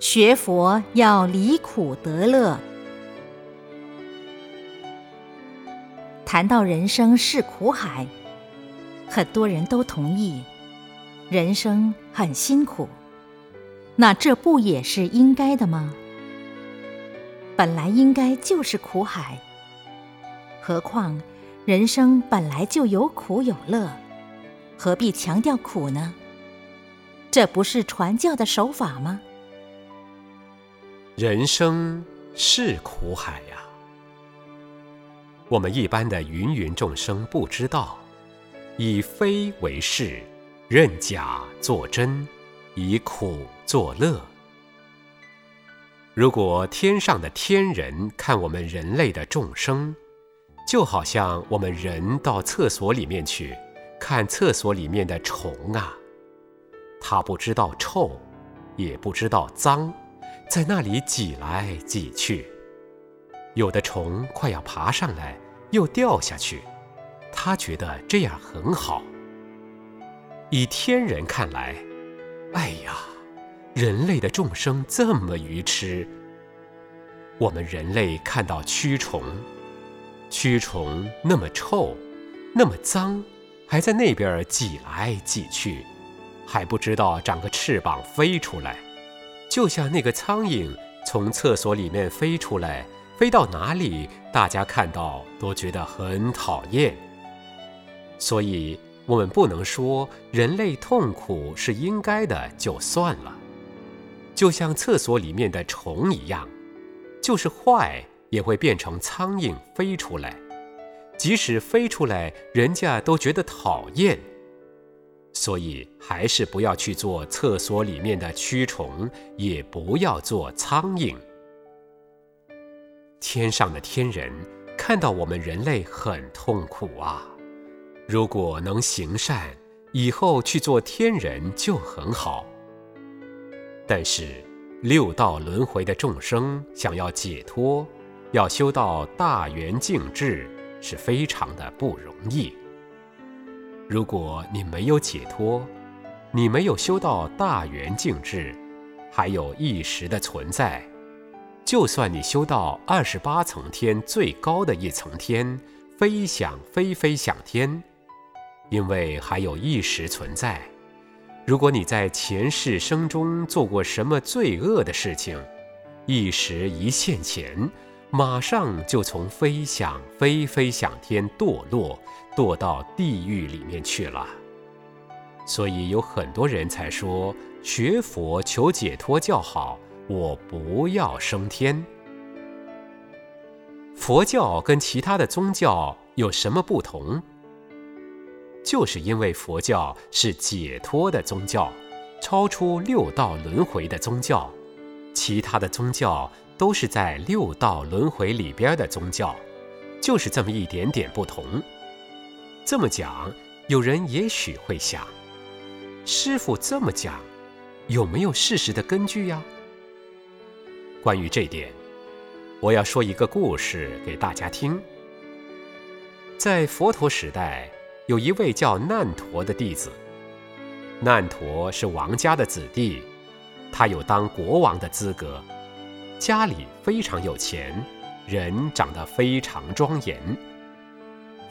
学佛要离苦得乐。谈到人生是苦海，很多人都同意，人生很辛苦。那这不也是应该的吗？本来应该就是苦海，何况人生本来就有苦有乐，何必强调苦呢？这不是传教的手法吗？人生是苦海呀，我们一般的芸芸众生不知道，以非为是，认假作真，以苦作乐。如果天上的天人看我们人类的众生，就好像我们人到厕所里面去看厕所里面的虫啊，他不知道臭，也不知道脏。在那里挤来挤去，有的虫快要爬上来，又掉下去，他觉得这样很好。以天人看来，哎呀，人类的众生这么愚痴。我们人类看到蛆虫，蛆虫那么臭，那么脏，还在那边挤来挤去，还不知道长个翅膀飞出来。就像那个苍蝇从厕所里面飞出来，飞到哪里，大家看到都觉得很讨厌。所以，我们不能说人类痛苦是应该的就算了。就像厕所里面的虫一样，就是坏也会变成苍蝇飞出来，即使飞出来，人家都觉得讨厌。所以，还是不要去做厕所里面的蛆虫，也不要做苍蝇。天上的天人看到我们人类很痛苦啊！如果能行善，以后去做天人就很好。但是，六道轮回的众生想要解脱，要修到大圆净智，是非常的不容易。如果你没有解脱，你没有修到大圆净智，还有一时的存在，就算你修到二十八层天最高的一层天，飞翔飞飞想天，因为还有一时存在。如果你在前世生中做过什么罪恶的事情，一时一现前。马上就从飞翔飞飞向天堕落，堕到地狱里面去了。所以有很多人才说学佛求解脱较好，我不要升天。佛教跟其他的宗教有什么不同？就是因为佛教是解脱的宗教，超出六道轮回的宗教，其他的宗教。都是在六道轮回里边的宗教，就是这么一点点不同。这么讲，有人也许会想：师傅这么讲，有没有事实的根据呀？关于这点，我要说一个故事给大家听。在佛陀时代，有一位叫难陀的弟子。难陀是王家的子弟，他有当国王的资格。家里非常有钱，人长得非常庄严。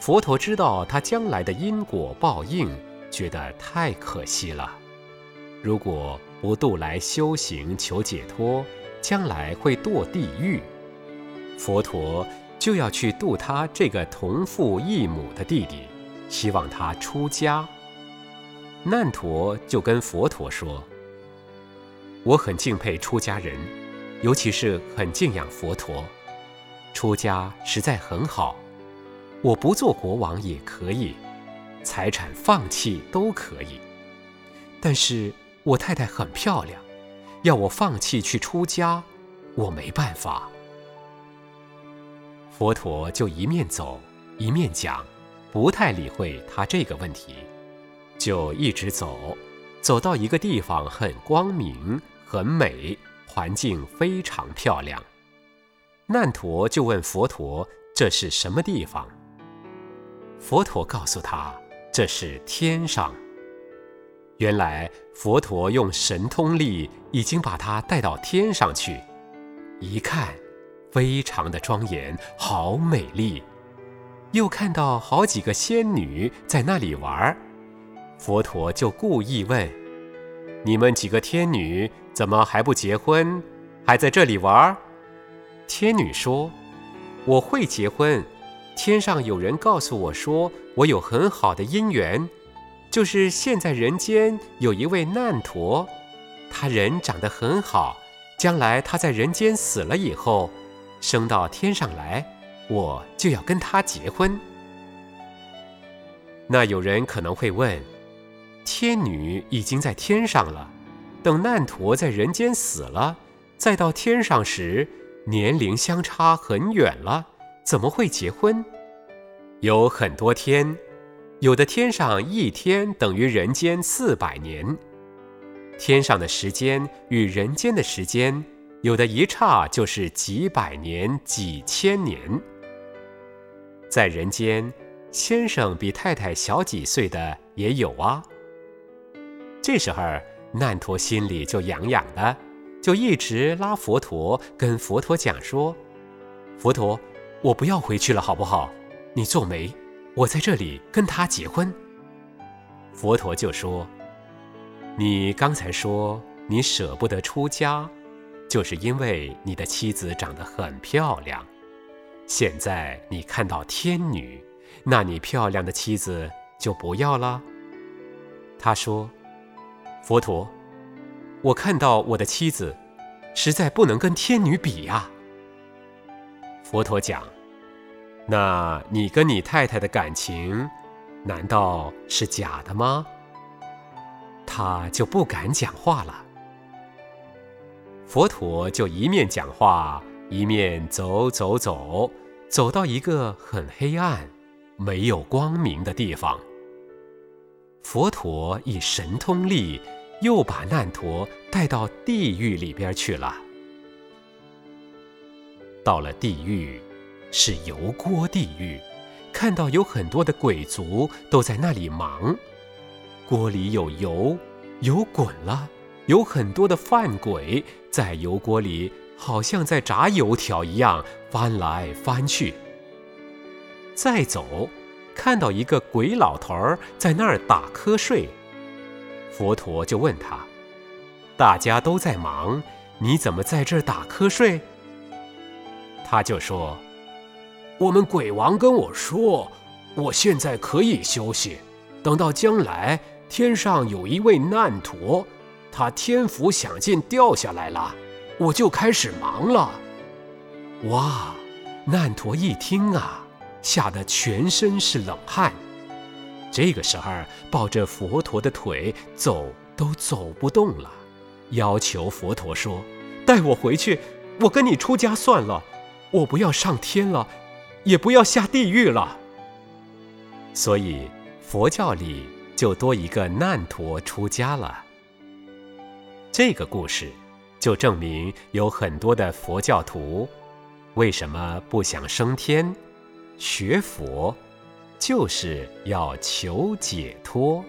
佛陀知道他将来的因果报应，觉得太可惜了。如果不度来修行求解脱，将来会堕地狱。佛陀就要去度他这个同父异母的弟弟，希望他出家。难陀就跟佛陀说：“我很敬佩出家人。”尤其是很敬仰佛陀，出家实在很好。我不做国王也可以，财产放弃都可以。但是我太太很漂亮，要我放弃去出家，我没办法。佛陀就一面走一面讲，不太理会他这个问题，就一直走，走到一个地方很光明很美。环境非常漂亮，难陀就问佛陀：“这是什么地方？”佛陀告诉他：“这是天上。”原来佛陀用神通力已经把他带到天上去，一看，非常的庄严，好美丽。又看到好几个仙女在那里玩，佛陀就故意问：“你们几个天女怎么还不结婚，还在这里玩？”天女说：“我会结婚，天上有人告诉我说，我有很好的姻缘。”就是现在人间有一位难陀，他人长得很好，将来他在人间死了以后，升到天上来，我就要跟他结婚。那有人可能会问，天女已经在天上了，等难陀在人间死了，再到天上时，年龄相差很远了，怎么会结婚？有很多天。有的天上一天等于人间四百年，天上的时间与人间的时间，有的一差就是几百年、几千年。在人间，先生比太太小几岁的也有啊。这时候，难陀心里就痒痒的，就一直拉佛陀，跟佛陀讲说：“佛陀，我不要回去了，好不好？你皱眉。”我在这里跟他结婚。佛陀就说：“你刚才说你舍不得出家，就是因为你的妻子长得很漂亮。现在你看到天女，那你漂亮的妻子就不要了。”他说：“佛陀，我看到我的妻子，实在不能跟天女比呀。”佛陀讲。那你跟你太太的感情，难道是假的吗？他就不敢讲话了。佛陀就一面讲话，一面走走走，走到一个很黑暗、没有光明的地方。佛陀以神通力，又把难陀带到地狱里边去了。到了地狱。是油锅地狱，看到有很多的鬼族都在那里忙，锅里有油，油滚了，有很多的饭鬼在油锅里，好像在炸油条一样翻来翻去。再走，看到一个鬼老头儿在那儿打瞌睡，佛陀就问他：“大家都在忙，你怎么在这儿打瞌睡？”他就说。我们鬼王跟我说，我现在可以休息，等到将来天上有一位难陀，他天福享尽掉下来了，我就开始忙了。哇！难陀一听啊，吓得全身是冷汗。这个时候抱着佛陀的腿走都走不动了，要求佛陀说：“带我回去，我跟你出家算了，我不要上天了。”也不要下地狱了，所以佛教里就多一个难陀出家了。这个故事就证明有很多的佛教徒为什么不想升天，学佛就是要求解脱。